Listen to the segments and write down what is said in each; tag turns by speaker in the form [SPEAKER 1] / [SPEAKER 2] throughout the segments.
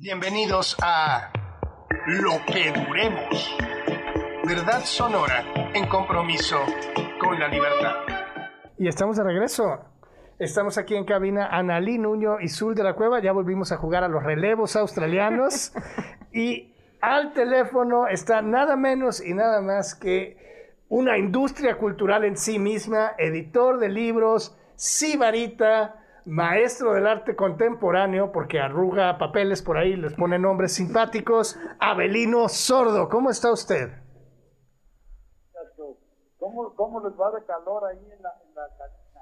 [SPEAKER 1] Bienvenidos a Lo que Duremos. Verdad sonora en compromiso con la libertad.
[SPEAKER 2] Y estamos de regreso. Estamos aquí en cabina Analí Nuño y Zul de la Cueva. Ya volvimos a jugar a los relevos australianos. y al teléfono está nada menos y nada más que una industria cultural en sí misma, editor de libros, sibarita, maestro del arte contemporáneo, porque arruga papeles por ahí, les pone nombres simpáticos, Abelino Sordo. ¿Cómo está usted?
[SPEAKER 3] ¿Cómo, cómo les va de calor ahí en la, en la cabina?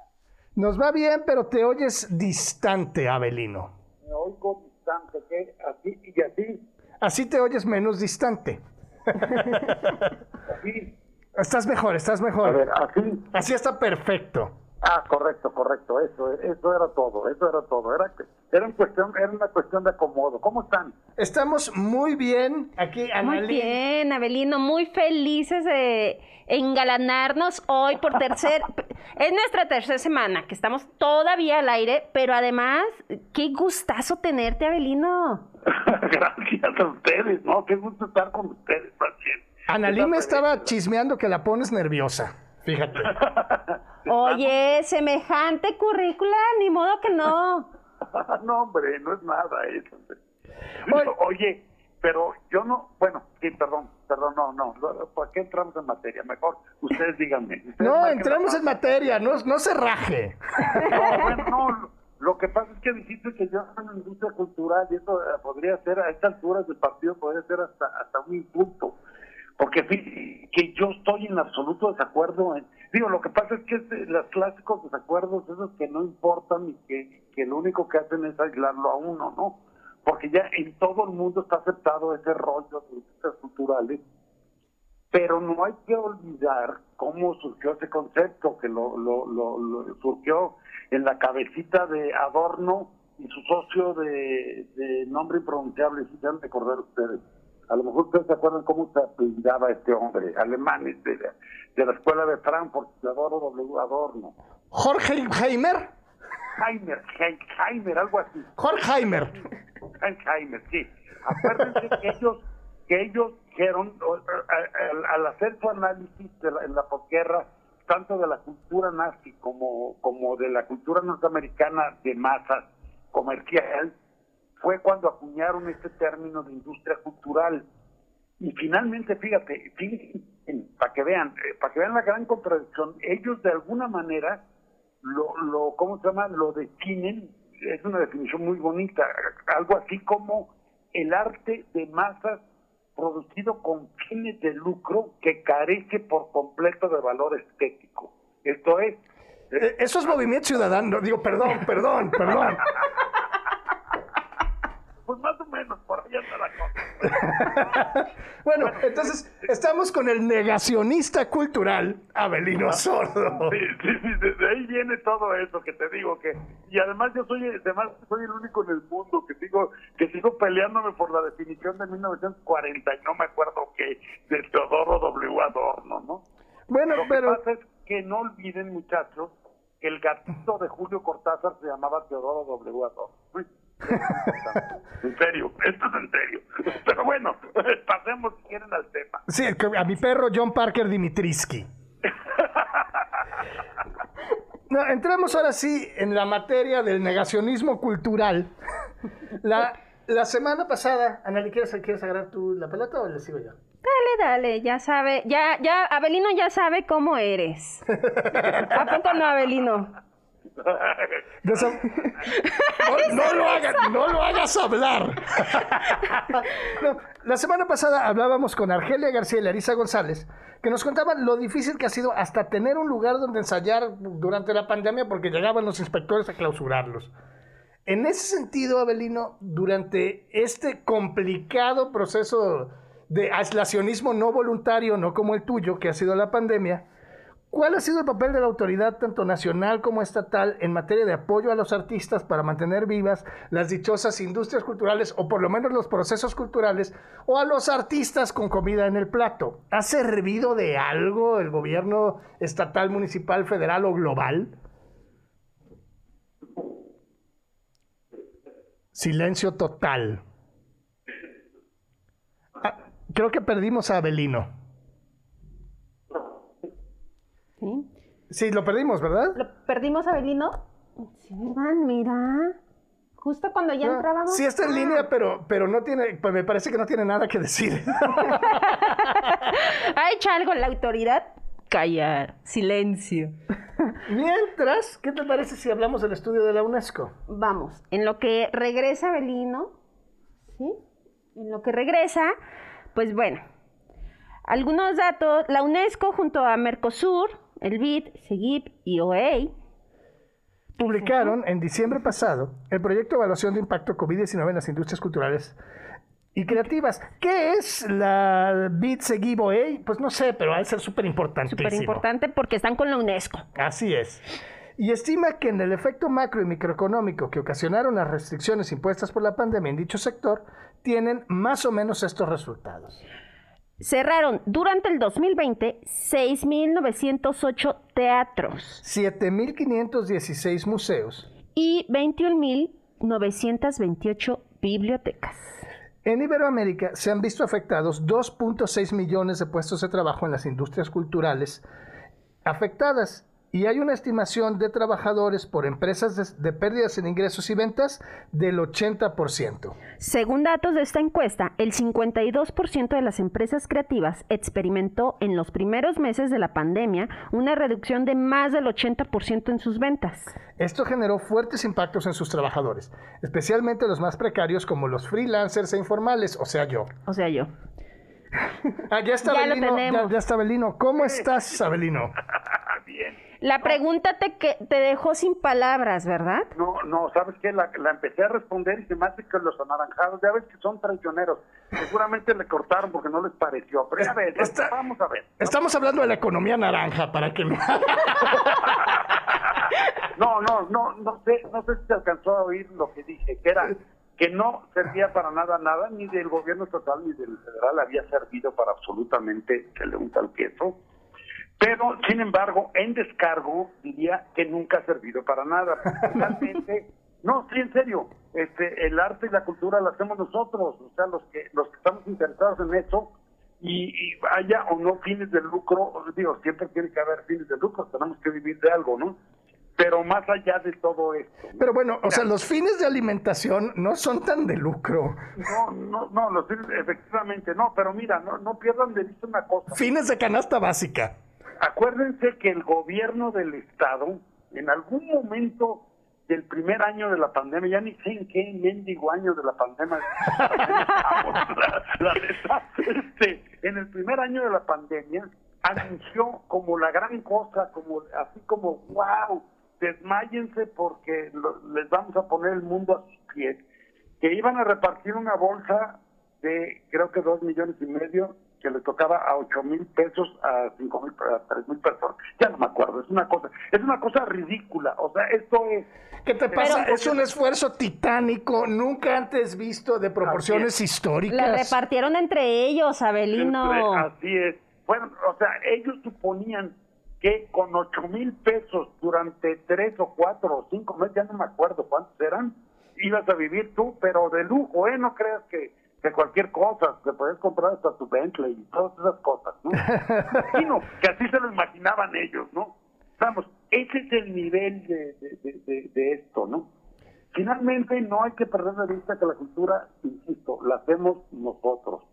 [SPEAKER 2] Nos va bien, pero te oyes distante, Abelino.
[SPEAKER 3] Me oigo distante, ¿qué? Así y así.
[SPEAKER 2] Así te oyes menos distante.
[SPEAKER 3] Así.
[SPEAKER 2] Estás mejor, estás mejor.
[SPEAKER 3] A ver, así.
[SPEAKER 2] Así está perfecto.
[SPEAKER 3] Ah, correcto, correcto. Eso, eso era todo, eso era todo. Era, era, en cuestión, era una cuestión de acomodo. ¿Cómo están?
[SPEAKER 2] Estamos muy bien aquí,
[SPEAKER 4] Muy
[SPEAKER 2] Analí.
[SPEAKER 4] bien, Abelino, muy felices de engalanarnos hoy por tercer... es nuestra tercera semana, que estamos todavía al aire, pero además, qué gustazo tenerte, Abelino.
[SPEAKER 3] Gracias a ustedes, ¿no? Qué gusto estar con ustedes, también.
[SPEAKER 2] Analí me estaba chismeando que la pones nerviosa. Fíjate.
[SPEAKER 4] Oye, semejante currícula, ni modo que no.
[SPEAKER 3] no, hombre, no es nada eso.
[SPEAKER 2] Oye.
[SPEAKER 3] Oye, pero yo no, bueno, sí, perdón, perdón, no, no, ¿para qué entramos en materia? Mejor ustedes díganme. Ustedes
[SPEAKER 2] No, entremos
[SPEAKER 3] la
[SPEAKER 2] en materia, no, no se raje.
[SPEAKER 3] No, bueno, no, lo que pasa es que dijiste que yo soy una industria cultural y eso eh, podría ser, a estas alturas del partido, podría ser hasta, hasta un insulto. Porque que yo estoy en absoluto desacuerdo. En, digo, lo que pasa es que los clásicos desacuerdos, esos que no importan y que, que lo único que hacen es aislarlo a uno, ¿no? Porque ya en todo el mundo está aceptado ese rollo de industrias culturales pero no hay que olvidar cómo surgió ese concepto, que lo, lo, lo, lo surgió en la cabecita de Adorno y su socio de, de nombre impronunciable, si se han de acordar ustedes. A lo mejor ustedes se acuerdan cómo se apellidaba este hombre, alemán, de la, de la escuela de Frankfurt, Adorno W. Adorno.
[SPEAKER 2] Jorge Heimer.
[SPEAKER 3] Heimer, Hei- Heimer, algo así.
[SPEAKER 2] Jorge Heimer.
[SPEAKER 3] Alzheimer, sí. Acuérdense que ellos, que ellos dijeron, al hacer su análisis de la, en la posguerra, tanto de la cultura nazi como, como de la cultura norteamericana de masas comercial, fue cuando acuñaron este término de industria cultural. Y finalmente, fíjate, para que vean, eh, para que vean la gran contradicción, ellos de alguna manera lo, lo, ¿cómo se llama? Lo definen, es una definición muy bonita, algo así como el arte de masas producido con fines de lucro que carece por completo de valor estético. Esto es,
[SPEAKER 2] Eh, Eso es movimiento ciudadano. Digo, perdón, perdón, perdón.
[SPEAKER 3] pues más o menos, por ahí anda
[SPEAKER 2] Bueno, entonces estamos con el negacionista cultural Abelino Sordo.
[SPEAKER 3] Sí, sí, sí, desde ahí viene todo eso que te digo que y además yo soy además soy el único en el mundo que sigo que sigo peleándome por la definición de 1940 y no me acuerdo qué de Teodoro W. Adorno, ¿no?
[SPEAKER 2] Bueno,
[SPEAKER 3] Lo que
[SPEAKER 2] pero
[SPEAKER 3] pasa es que no olviden muchachos que el gatito de Julio Cortázar se llamaba Teodoro W. Adorno. En serio, esto es en serio. Pero bueno, pasemos si quieren al tema.
[SPEAKER 2] sí, a mi perro John Parker Dimitrisky. No, entramos ahora sí en la materia del negacionismo cultural. La, la semana pasada, Anali, ¿quieres, ¿quieres agarrar tú la pelota o le sigo yo?
[SPEAKER 4] Dale, dale, ya sabe, ya, ya, Abelino ya sabe cómo eres. ¿A poco no, Abelino?
[SPEAKER 2] Desa- No, no lo hagas, no lo hagas hablar. No, la semana pasada hablábamos con Argelia García y Larisa González, que nos contaban lo difícil que ha sido hasta tener un lugar donde ensayar durante la pandemia porque llegaban los inspectores a clausurarlos. En ese sentido, Abelino, durante este complicado proceso de aislacionismo no voluntario, no como el tuyo, que ha sido la pandemia, ¿Cuál ha sido el papel de la autoridad, tanto nacional como estatal, en materia de apoyo a los artistas para mantener vivas las dichosas industrias culturales, o por lo menos los procesos culturales, o a los artistas con comida en el plato? ¿Ha servido de algo el gobierno estatal, municipal, federal o global? Silencio total. creo que perdimos a Abelino.
[SPEAKER 4] ¿Sí?
[SPEAKER 2] Sí, lo perdimos, ¿verdad?
[SPEAKER 4] ¿Lo perdimos a Belino? Sí, ¿verdad? Mira. Justo cuando ya entrábamos.
[SPEAKER 2] Sí está en línea, pero, pero no tiene, pues me parece que no tiene nada que decir.
[SPEAKER 4] ¿Ha hecho algo la autoridad? Callar. Silencio.
[SPEAKER 2] Mientras, ¿qué te parece si hablamos del estudio de la UNESCO?
[SPEAKER 4] Vamos, en lo que regresa Belino, ¿sí? En lo que regresa, pues bueno, algunos datos, la UNESCO junto a Mercosur, el BID, SEGIP y OEI,
[SPEAKER 2] Publicaron en diciembre pasado el proyecto de evaluación de impacto COVID-19 en las industrias culturales y creativas. ¿Qué es la BIT Seguibo Pues no sé, pero va a ser súper importantísimo.
[SPEAKER 4] súper importante porque están con la UNESCO.
[SPEAKER 2] Así es. Y estima que en el efecto macro y microeconómico que ocasionaron las restricciones impuestas por la pandemia en dicho sector, tienen más o menos estos resultados.
[SPEAKER 4] Cerraron durante el 2020 6.908 teatros
[SPEAKER 2] 7.516 museos
[SPEAKER 4] y 21.928 bibliotecas.
[SPEAKER 2] En Iberoamérica se han visto afectados 2.6 millones de puestos de trabajo en las industrias culturales afectadas y hay una estimación de trabajadores por empresas de, de, pérdidas en ingresos y ventas del 80%.
[SPEAKER 4] Según datos de esta encuesta, el 52% de las empresas creativas experimentó en los primeros meses de la pandemia una reducción de más del 80% en sus ventas.
[SPEAKER 2] Esto generó fuertes impactos en sus trabajadores, especialmente los más precarios como los freelancers e informales, o sea yo.
[SPEAKER 4] O sea yo.
[SPEAKER 2] Ah, ya está
[SPEAKER 4] Ya tenemos.
[SPEAKER 2] Ya, ya está Abelino. ¿Cómo estás, Abelino?
[SPEAKER 4] La pregunta te, que, te dejó sin palabras, ¿verdad?
[SPEAKER 3] No, no, ¿sabes qué? La, la empecé a responder y se me hace que los anaranjados, ya ves que son traicioneros. Seguramente le cortaron porque no les pareció. Pero ya ves,
[SPEAKER 2] Está-
[SPEAKER 3] vamos a ver.
[SPEAKER 2] Estamos hablando de la economía naranja, para que no...
[SPEAKER 3] No, no, no, no sé, no sé si se alcanzó a oír lo que dije, que era que no servía para nada, nada, ni del gobierno estatal ni del federal había servido para absolutamente que le unta el queso. Pero, sin embargo, en descargo diría que nunca ha servido para nada. Realmente, no, sí, en serio, este, el arte y la cultura la hacemos nosotros, o sea, los que, los que estamos interesados en eso, y, y haya o no fines de lucro, digo, siempre tiene que haber fines de lucro, tenemos que vivir de algo, ¿no? Pero más allá de todo esto, ¿no?
[SPEAKER 2] Pero bueno, o sea, los fines de alimentación no son tan de lucro.
[SPEAKER 3] no, no, no, los fines, efectivamente no, pero mira, no, no pierdan de vista una cosa.
[SPEAKER 2] Fines de canasta básica.
[SPEAKER 3] Acuérdense que el gobierno del estado, en algún momento del primer año de la pandemia, ya ni sé en qué mendigo año de la pandemia, la- este, en el primer año de la pandemia, anunció como la gran cosa, como así como, wow, desmáyense porque lo- les vamos a poner el mundo a sus pies, que iban a repartir una bolsa de creo que dos millones y medio que le tocaba a ocho mil pesos a cinco mil a tres mil personas ya no me acuerdo es una cosa es una cosa ridícula o sea esto es
[SPEAKER 2] ¿Qué te pasa?
[SPEAKER 3] Pero-
[SPEAKER 2] es un esfuerzo titánico, nunca antes visto de proporciones históricas.
[SPEAKER 4] La repartieron entre ellos, Abelino.
[SPEAKER 3] así es bueno o sea ellos suponían que con ocho mil pesos durante tres o cuatro o cinco meses ya no me acuerdo cuántos eran ibas a vivir tú pero de lujo eh no creas que que cualquier cosa, te puedes comprar hasta tu Bentley y todas esas cosas, ¿no? Imagino que así se lo imaginaban ellos, ¿no? Vamos, ese es el nivel de, de, de- de- de esto, ¿no? Finalmente, no hay que perder de vista que la cultura, insisto, la hacemos nosotros.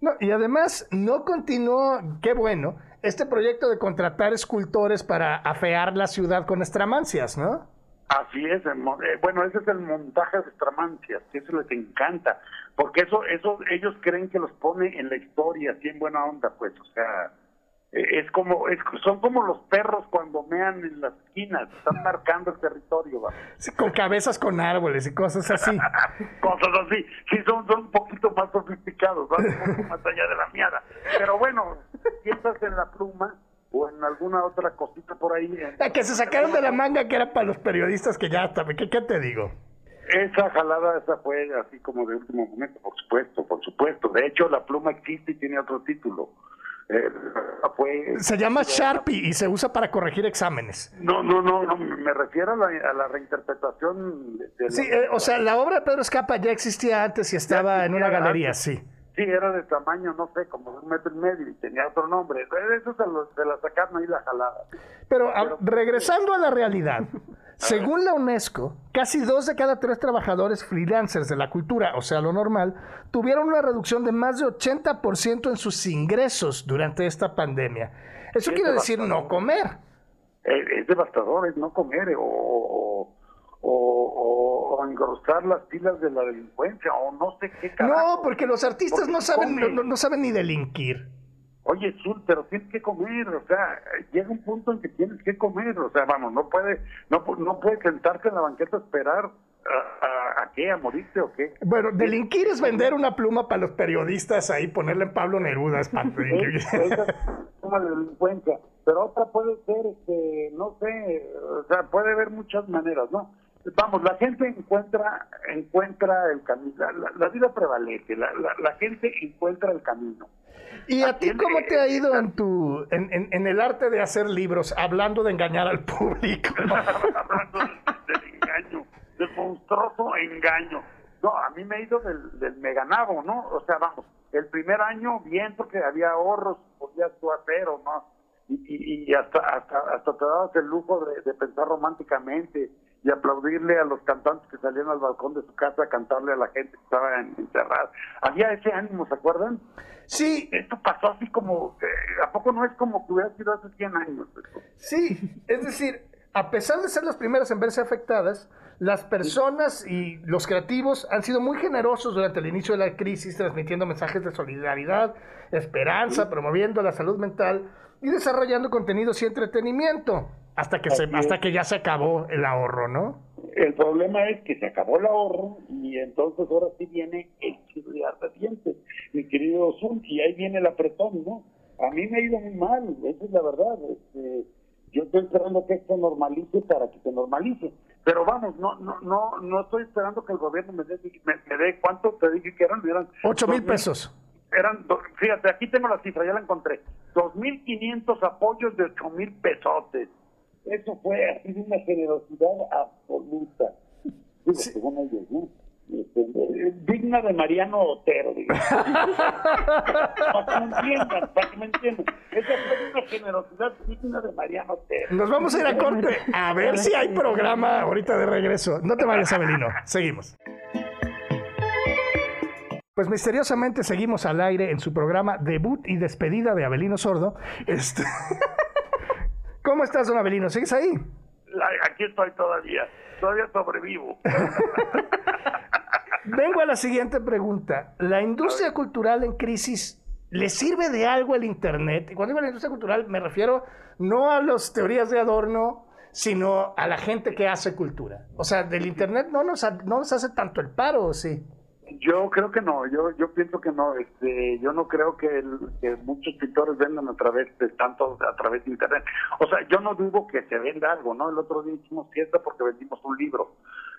[SPEAKER 2] No, y además, no continuó, qué bueno, este proyecto de contratar escultores para afear la ciudad con estramancias, ¿no?
[SPEAKER 3] Así es, eh, bueno, ese es el montaje de Estramancias, que eso les encanta, porque eso, eso ellos creen que los pone en la historia, así en buena onda, pues, o sea, eh, es como, es, son como los perros cuando mean en las esquinas, están marcando el territorio, va.
[SPEAKER 2] Sí, con cabezas con árboles y cosas así.
[SPEAKER 3] cosas así, sí son, son un poquito más sofisticados, van un poco más allá de la miada, pero bueno, piensas en la pluma o en alguna otra cosita por ahí. en-
[SPEAKER 2] La que se sacaron de la manga que era para los periodistas que ya hasta, ¿qué, qué te digo?
[SPEAKER 3] Esa jalada, esa fue así como de último momento, por supuesto, por supuesto. De hecho, la pluma existe y tiene otro título. Eh, fue...
[SPEAKER 2] Se llama Sharpie y se usa para corregir exámenes.
[SPEAKER 3] No, no, no, no, me refiero a la, a la reinterpretación de, de
[SPEAKER 2] Sí,
[SPEAKER 3] la-
[SPEAKER 2] eh, o sea, la obra de Pedro Escapa ya existía antes y estaba en una galería,
[SPEAKER 3] antes.
[SPEAKER 2] sí.
[SPEAKER 3] Sí, era de tamaño, no sé, como de un metro y medio y tenía otro nombre. Eso se, lo, se la sacaron ahí la jalada.
[SPEAKER 2] Pero, a- regresando a la realidad, según la UNESCO, casi dos de cada tres trabajadores freelancers de la cultura, o sea, lo normal, tuvieron una reducción de más de 80% en sus ingresos durante esta pandemia. Eso quiere decir no comer.
[SPEAKER 3] Es, es devastador, es no comer eh, o, o, o- o engrosar las pilas de la delincuencia o no sé qué carajo.
[SPEAKER 2] No, porque los artistas
[SPEAKER 3] Porque
[SPEAKER 2] no saben, no, no- saben ni delinquir.
[SPEAKER 3] Oye, Zul, pero tienes que comer, o sea, llega un punto en que tienes que comer, o sea, vamos, no puede, no, no puedes sentarte en la banqueta a esperar a, a, a qué, a morirte o qué.
[SPEAKER 2] Bueno, delinquir es vender una pluma para los periodistas ahí, ponerle en Pablo Neruda. es pa-
[SPEAKER 3] Es- esa es una delincuencia, pero otra puede ser, este, no sé, o sea, puede haber muchas maneras, ¿no? Vamos, la gente encuentra encuentra el camino, la, la- la vida prevalece, la, la, gente encuentra el camino.
[SPEAKER 2] ¿Y a ti cómo te ha ido en tu en, en- en el arte de hacer libros, hablando de engañar al público?
[SPEAKER 3] Hablando del, del engaño, del monstruoso engaño. No, a mí me ha ido del, del meganabo, ¿no? O sea, vamos, el primer año bien porque había ahorros, podías tú hacer o no. Y, y, y hasta, hasta, hasta te dabas el lujo de, de pensar románticamente y aplaudirle a los cantantes que salían al balcón de su casa a cantarle a la gente que estaba en- encerrada. Había ese ánimo, ¿se acuerdan?
[SPEAKER 2] Sí,
[SPEAKER 3] Esto pasó así como, eh, ¿a poco no es como que hubiera sido hace 100 años?
[SPEAKER 2] sí. Es decir, a pesar de ser las primeras en verse afectadas, las personas y los creativos han sido muy generosos durante el inicio de la crisis, transmitiendo mensajes de solidaridad, esperanza, promoviendo la salud mental y desarrollando contenidos y entretenimiento. Hasta que, se, hasta que ya se acabó el ahorro, ¿no?
[SPEAKER 3] El problema es que se acabó el ahorro y entonces ahora sí viene el chirriar de dientes, mi querido Zoom, y ahí viene el apretón, ¿no? A mí me ha ido muy mal, esa es la verdad. Este, yo estoy esperando que esto normalice para que se normalice. Pero vamos, no no no no estoy esperando que el gobierno me dé, me, me dé ¿cuánto te dije que eran? Eran
[SPEAKER 2] Ocho
[SPEAKER 3] dos
[SPEAKER 2] mil pesos.
[SPEAKER 3] Eran, fíjate, aquí tengo la cifra, ya la encontré. 2.500 apoyos de 8.000 pesotes. Eso fue así de una generosidad absoluta. Digo, según ellos, ¿no? Este, eh, digna de Mariano Otero, para que me entiendan, para que me entiendan. Esa fue una generosidad digna de Mariano Otero.
[SPEAKER 2] Nos vamos a ir a corte a ver si hay programa ahorita de regreso. No te vayas, Abelino. Seguimos. Pues misteriosamente seguimos al aire en su programa Debut y Despedida de Abelino Sordo. Este... ¿Cómo estás, don Abelino? ¿Sigues ahí?
[SPEAKER 3] Aquí estoy todavía, todavía sobrevivo.
[SPEAKER 2] Vengo a la siguiente pregunta. ¿La industria cultural en crisis le sirve de algo el Internet? Y cuando digo la industria cultural me refiero no a las teorías de adorno, sino a la gente que hace cultura. O sea, del Internet no nos, ha- no nos hace tanto el paro, ¿o sí?
[SPEAKER 3] Yo creo que no, yo yo pienso que no, este, yo no creo que, el- que muchos pintores vendan a través de tanto a través de internet. O sea, yo no dudo que se venda algo, ¿no? El otro día hicimos fiesta porque vendimos un libro,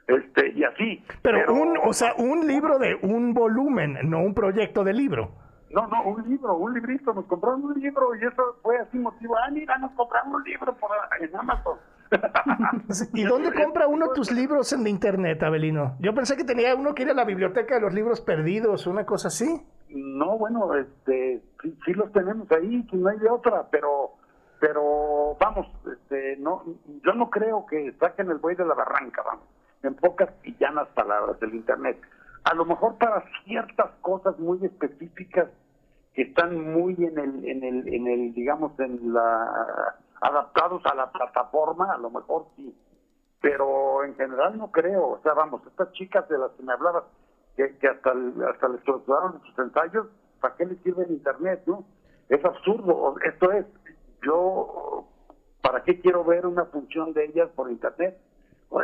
[SPEAKER 3] este, y así.
[SPEAKER 2] Pero, un, o sea, un libro de un volumen, no un proyecto de libro.
[SPEAKER 3] no, no, un libro, un librito, nos compraron un libro y eso fue así motivo. Ah, mira, nos compraron un libro por en Amazon.
[SPEAKER 2] ¿Y dónde compra uno tus libros en internet, Abelino? Yo pensé que tenía uno que ir a la biblioteca de los libros perdidos, una cosa así.
[SPEAKER 3] No, bueno, este, sí, sí los tenemos ahí, que no hay de otra, pero, pero vamos, este, no, yo no creo que saquen el buey de la barranca, vamos, en pocas y llanas palabras del internet. A lo mejor para ciertas cosas muy específicas que están muy en el, en el, en el, digamos, en la, adaptados a la plataforma, a lo mejor sí, pero en general no creo, o sea, vamos, estas chicas de las que me hablabas, que, que hasta, hasta les clausuraron sus ensayos, ¿para qué les sirve el internet, no? Es absurdo, esto es, yo, ¿para qué quiero ver una función de ellas por internet?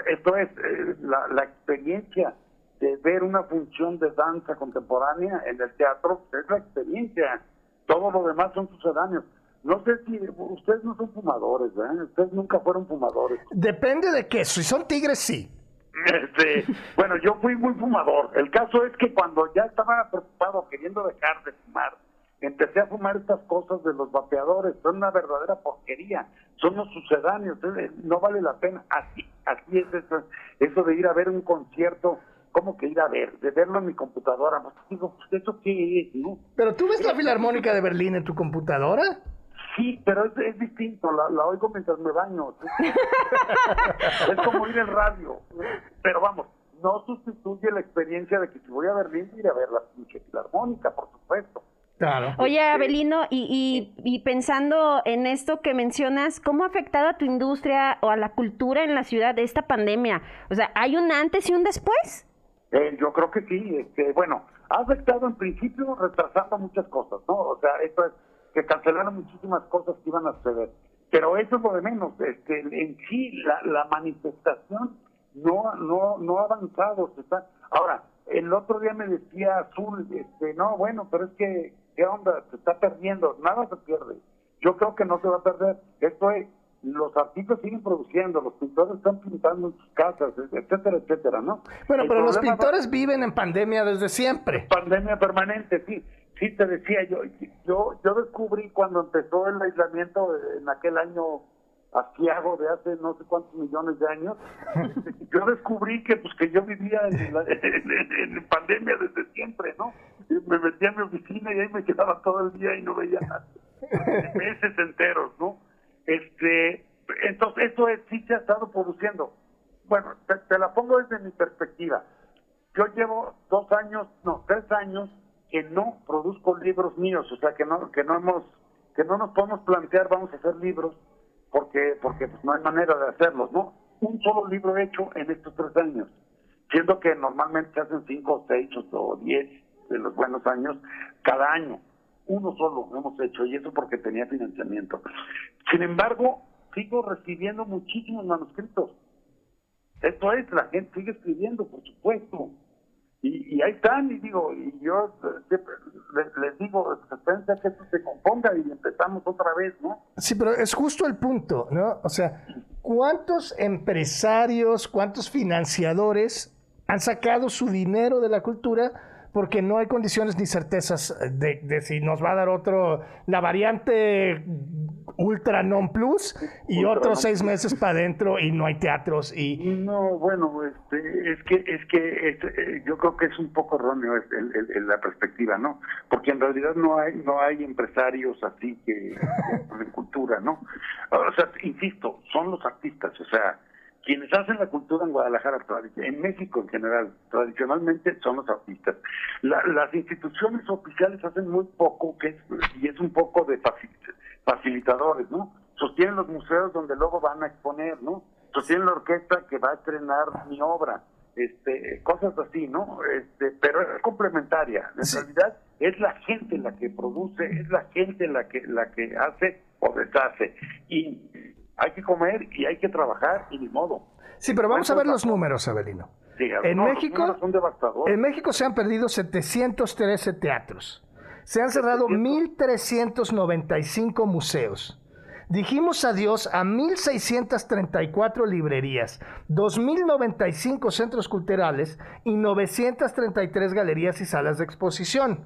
[SPEAKER 3] Esto es, eh, la, la experiencia de ver una función de danza contemporánea en el teatro, es la experiencia, todo lo demás son sucedáneos. No sé si ustedes no son fumadores, ¿verdad? Ustedes nunca fueron fumadores.
[SPEAKER 2] Depende de qué. Si son tigres, sí.
[SPEAKER 3] Este, bueno, yo fui muy fumador. El caso es que cuando ya estaba preocupado queriendo dejar de fumar, empecé a fumar estas cosas de los vapeadores. Son una verdadera porquería. Son los sucedáneos. eh, No vale la pena. Así, así es eso, eso de ir a ver un concierto ¿cómo que ir a ver? De verlo en mi computadora. Pues digo, pues eso qué es, ¿no?
[SPEAKER 2] Pero tú ves la Filarmónica de Berlín en tu computadora.
[SPEAKER 3] Sí, pero es, es distinto, la, la, oigo mientras me baño. es como ir en radio. Pero vamos, no sustituye la experiencia de que si voy a Berlín, ir a ver la pinche Filarmónica, por supuesto.
[SPEAKER 2] Claro.
[SPEAKER 4] Oye, Abelino, y, y, y, pensando en esto que mencionas, ¿cómo ha afectado a tu industria o a la cultura en la ciudad de esta pandemia? O sea, ¿hay un antes y un después?
[SPEAKER 3] Eh, yo creo que sí. Este, bueno, ha afectado en principio retrasando muchas cosas, ¿no? O sea, esto es que cancelaron muchísimas cosas que iban a suceder. Pero eso es lo de menos. Este, en sí, la, la manifestación no, no, no ha avanzado. Se está... Ahora, el otro día me decía Azul, este, no, bueno, pero es que ¿Qué onda? Se está perdiendo. Nada se pierde. Yo creo que no se va a perder. Esto es, los artistas siguen produciendo, los pintores están pintando en sus casas, etcétera, etcétera, ¿no?
[SPEAKER 2] Bueno, pero los pintores viven en pandemia desde siempre.
[SPEAKER 3] Pandemia permanente, sí. Sí, te decía, yo, yo, yo descubrí cuando empezó el aislamiento en aquel año asiago de hace no sé cuántos millones de años, yo descubrí que pues que yo vivía en, la, en, en, pandemia desde siempre, ¿no? Me metía a mi oficina y ahí me quedaba todo el día y no veía meses enteros, ¿no? Este, entonces esto es, sí se ha estado produciendo. Bueno, te, te la pongo desde mi perspectiva. Yo llevo dos años, no, tres años que no produzco libros míos, o sea que no, que no hemos, que no nos podemos plantear vamos a hacer libros porque porque pues, no hay manera de hacerlos, ¿no? Un solo libro hecho en estos tres años, siendo que normalmente se hacen cinco, seis o diez de los buenos años cada año. Uno solo hemos hecho y eso porque tenía financiamiento. Sin embargo, sigo recibiendo muchísimos manuscritos. Esto es, la gente sigue escribiendo, por supuesto. Y, y ahí están, y digo, y yo les, digo, espérense que esto se componga y empezamos otra vez, ¿no?
[SPEAKER 2] Sí, pero es justo el punto, ¿no? O sea, ¿cuántos empresarios, cuántos financiadores han sacado su dinero de la cultura porque no hay condiciones ni certezas de, de, si nos va a dar otro, la variante ultra non plus y ultra otros seis meses para adentro y no hay teatros y
[SPEAKER 3] no bueno este es que es que es, yo creo que es un poco erróneo el, el, el, la perspectiva no porque en realidad no hay no hay empresarios así que, en cultura no o sea insisto son los artistas o sea quienes hacen la cultura en Guadalajara, en México en general, tradicionalmente son los artistas. La, las instituciones oficiales hacen muy poco, que es, y es un poco de facilitadores, ¿no? Sostienen los museos donde luego van a exponer, ¿no? Sostienen la orquesta que va a estrenar mi obra, este, cosas así, ¿no? Este, pero es complementaria. En sí. realidad es la gente la que produce, es la gente la que la que hace o deshace. Y hay que comer y hay que trabajar y ni modo.
[SPEAKER 2] Sí, pero vamos a ver los números, Abelino.
[SPEAKER 3] Sí,
[SPEAKER 2] en
[SPEAKER 3] no,
[SPEAKER 2] México,
[SPEAKER 3] son devastadores.
[SPEAKER 2] en México se han perdido 713 teatros. Se han cerrado 1.395 museos. Dijimos adiós a 1.634 librerías, 2.095 centros culturales y 933 galerías y salas de exposición.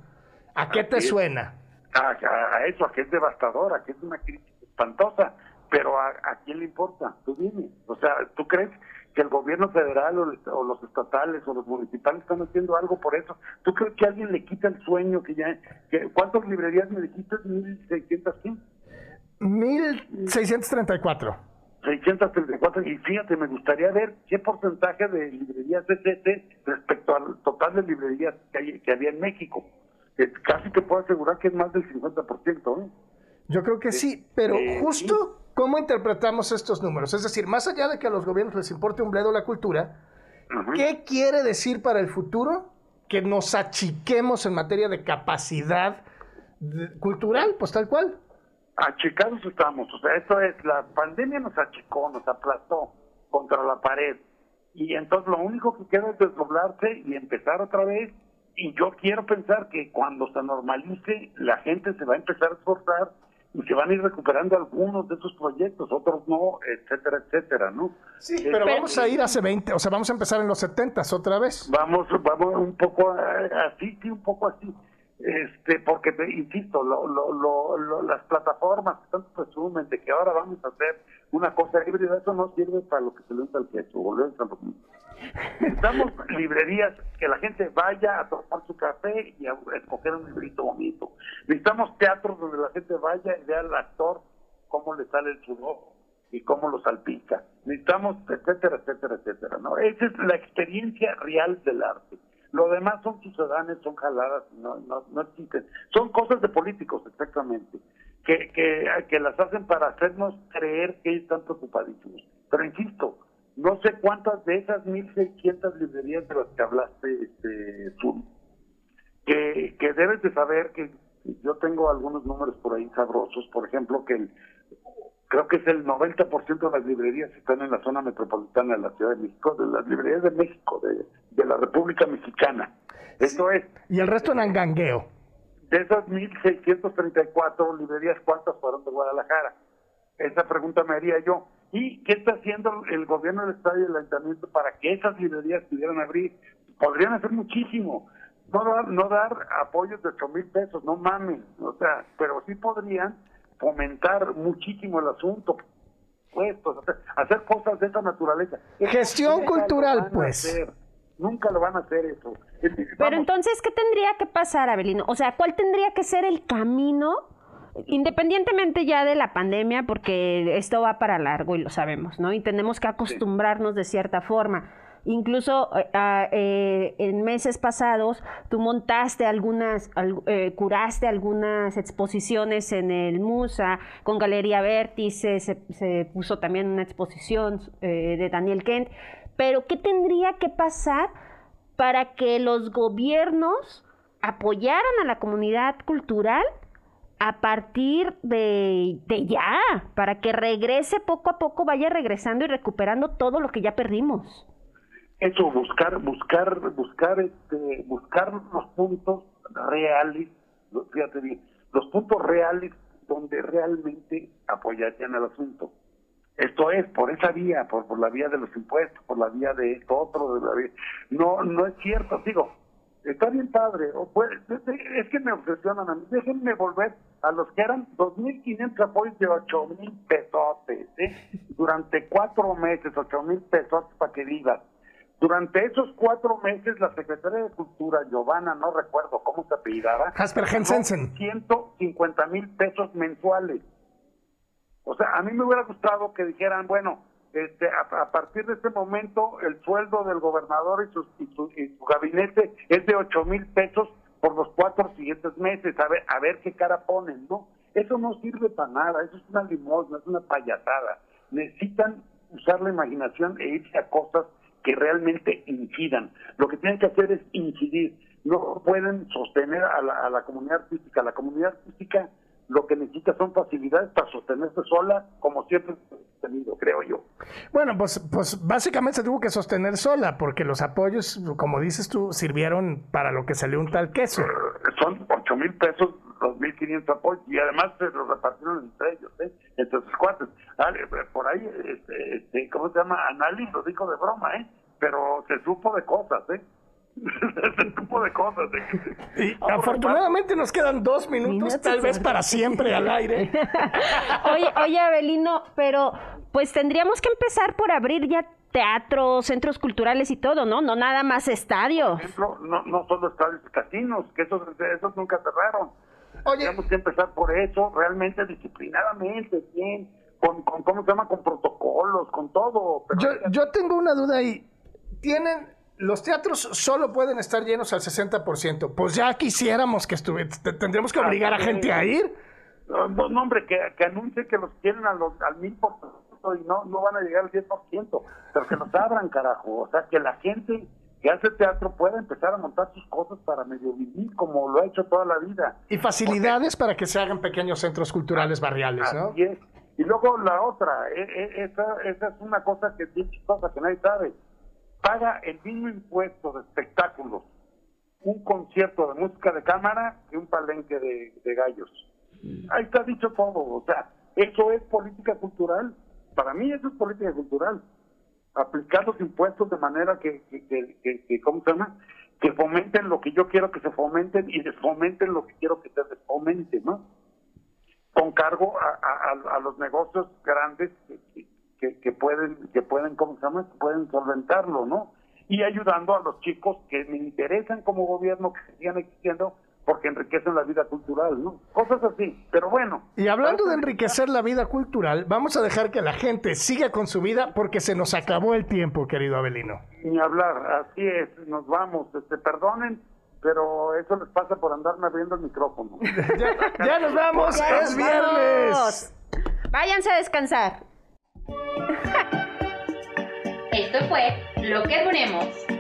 [SPEAKER 2] ¿A qué te suena?
[SPEAKER 3] A, a, eso, a que es devastador, a que es una crisis espantosa. Pero ¿a, a quién le importa? Tú dime. O sea, ¿tú crees que el gobierno federal o, o, los estatales o los municipales están haciendo algo por eso? ¿Tú crees que alguien le quita el sueño que ya... Que, ¿Cuántas librerías me dijiste? ¿1.600 qué?
[SPEAKER 2] 1.634.
[SPEAKER 3] 634 y fíjate, me gustaría ver qué porcentaje de librerías es ese respecto al total de librerías que, hay, que había en México. Eh, casi te puedo asegurar que es más del 50%. ¿eh?
[SPEAKER 2] Yo creo que sí, pero eh, justo cómo interpretamos estos números. Es decir, más allá de que a los gobiernos les importe un bledo la cultura. ¿qué quiere decir para el futuro que nos achiquemos en materia de capacidad cultural? Pues tal cual.
[SPEAKER 3] Achicados estamos. O sea, esto es, la pandemia nos achicó, nos aplastó contra la pared. Y entonces lo único que queda es desdoblarse y empezar otra vez. Y yo quiero pensar que cuando se normalice, la gente se va a empezar a esforzar y se van a ir recuperando algunos de esos proyectos, otros no, etcétera, etcétera, ¿no?
[SPEAKER 2] Sí, pero, pero vamos a ir hace 20, o sea, vamos a empezar en los 70 otra vez.
[SPEAKER 3] Vamos, vamos un poco así, sí, un poco así. Este, porque, insisto, lo, lo, lo, las plataformas que tanto presumen de que ahora vamos a hacer una cosa híbrida, eso no sirve para lo que se le entra al queso. Necesitamos librerías que la gente vaya a tomar su café y a escoger un librito bonito. Necesitamos teatros donde la gente vaya y vea al actor cómo le sale el sudor y cómo lo salpica. Necesitamos, etcétera, etcétera, etcétera. ¿no? Esa es la experiencia real del arte. Lo demás son ciudadanos, son jaladas, no, no, no existen. Son cosas de políticos, exactamente, que, que, que las hacen para hacernos creer que están preocupadísimos. Pero insisto, no sé cuántas de esas 1.600 librerías de las que hablaste, este, Zoom, que, que debes de saber que yo tengo algunos números por ahí sabrosos, por ejemplo, que el, creo que es el 90% de las librerías están en la zona metropolitana de la Ciudad de México, de las librerías de México, de, de la República Mexicana. Esto es...
[SPEAKER 2] Y el resto en Angangueo.
[SPEAKER 3] De esas 1.634 librerías, ¿cuántas fueron de Guadalajara? Esa pregunta me haría yo. ¿Y qué está haciendo el gobierno del Estado y el Ayuntamiento para que esas librerías pudieran abrir? Podrían hacer muchísimo. No dar, no dar apoyos de 8 mil pesos, no mames. O sea, pero sí podrían fomentar muchísimo el asunto. Hacer cosas de esa naturaleza.
[SPEAKER 2] Gestión cultural, pues.
[SPEAKER 3] Nunca lo van a hacer eso.
[SPEAKER 4] Pero entonces, ¿qué tendría que pasar, Abelino? O sea, ¿cuál tendría que ser el camino independientemente ya de la pandemia, porque esto va para largo y lo sabemos, ¿no? Y tenemos que acostumbrarnos de cierta forma. Incluso eh, eh, en meses pasados tú montaste algunas, eh, curaste algunas exposiciones en el Musa, con Galería Vértice, se, puso también una exposición de Daniel Kent. Pero ¿qué tendría que pasar para que los gobiernos apoyaran a la comunidad cultural a partir de, ya, para que regrese poco a poco, vaya regresando y recuperando todo lo que ya perdimos.
[SPEAKER 3] Eso, buscar, buscar, buscar, este, buscar los puntos reales, fíjate bien, los puntos reales donde realmente apoyarían el asunto. Esto es, por esa vía, por, por la vía de los impuestos, por la vía de esto otro, de la vía. No, no es cierto, digo, está bien padre, o es que me obsesionan a mí, déjenme volver a los que eran 2.500 apoyos de 8.000 pesotes, ¿eh? durante cuatro meses, 8.000 pesos para que vivas. Durante esos cuatro meses, la secretaria de Cultura, Giovanna, no recuerdo cómo se apellidaba,
[SPEAKER 2] Jasper Jensensen.
[SPEAKER 3] 150 mil pesos mensuales. O sea, a mí me hubiera gustado que dijeran, bueno, este, a, partir de este momento el sueldo del gobernador y su, y su, gabinete es de ocho mil pesos por los cuatro siguientes meses, a ver, a ver qué cara ponen, ¿no? Eso no sirve para nada, eso es una limosna, es una payasada. Necesitan usar la imaginación e irse a cosas que realmente incidan. Lo que tienen que hacer es incidir. No pueden sostener a la, a la comunidad artística. La comunidad artística lo que necesita son facilidades para sostenerse sola, como siempre tenido, creo yo.
[SPEAKER 2] Bueno, pues, pues básicamente se tuvo que sostener sola, porque los apoyos, como dices tú, sirvieron para lo que salió un tal queso.
[SPEAKER 3] Son ocho mil pesos, dos mil quinientos apoyos, y además se los repartieron entre ellos, ¿eh? entre sus cuates. Por ahí, este, este, ¿cómo se llama? Anali lo dijo de broma, ¿eh? Pero se supo de cosas, ¿eh? ese tipo de cosas.
[SPEAKER 2] Y afortunadamente nos quedan dos minutos, tal vez para siempre al aire.
[SPEAKER 4] oye, oye, Abelino, pero pues tendríamos que empezar por abrir ya teatros, centros culturales y todo, ¿no? No nada más estadios.
[SPEAKER 3] no, no solo estadios y casinos, que esos, esos nunca cerraron. Oye. Tenemos que empezar por eso, realmente disciplinadamente, bien, con, con ¿cómo se llama? Con protocolos, con todo.
[SPEAKER 2] yo, yo tengo una duda ahí. ¿Tienen los teatros solo pueden estar llenos al 60%. Pues ya quisiéramos que estuviera, tendríamos que obligar a gente a ir.
[SPEAKER 3] No, no hombre, que, que, anuncie que los quieren a los, al 1000% y no, no van a llegar al 10%, pero que los abran, carajo. O sea, que la gente que hace teatro pueda empezar a montar sus cosas para medio vivir como lo ha hecho toda la vida.
[SPEAKER 2] Y facilidades para que se hagan pequeños centros culturales barriales, ¿no?
[SPEAKER 3] Y luego la otra, e, e, esa, esa es una cosa que es bien chistosa, que nadie sabe paga el mismo impuesto de espectáculos un concierto de música de cámara que un palenque de, gallos. Ahí está dicho todo, o sea, eso es política cultural. Para mí eso es política cultural. Aplicar los impuestos de manera que, que, ¿cómo se llama? Que fomenten lo que yo quiero que se fomenten y desfomenten lo que quiero que se desfomenten. Con cargo a, a los negocios grandes que, que, pueden, que pueden, ¿cómo se llama? pueden solventarlo, ¿no? y ayudando a los chicos que me interesan como gobierno que sigan existiendo porque enriquecen la vida cultural, ¿no? Cosas así, pero bueno.
[SPEAKER 2] Y hablando de enriquecer la vida cultural, vamos a dejar que la gente siga con su vida porque se nos acabó el tiempo, querido Abelino.
[SPEAKER 3] Ni hablar, así es, nos vamos, este, perdonen, pero eso les pasa por andarme abriendo el micrófono.
[SPEAKER 2] ya, ya nos vamos,
[SPEAKER 4] Ya
[SPEAKER 2] es
[SPEAKER 4] nos
[SPEAKER 2] viernes.
[SPEAKER 4] vamos. Váyanse a descansar.
[SPEAKER 5] Esto fue Lo que Duremos.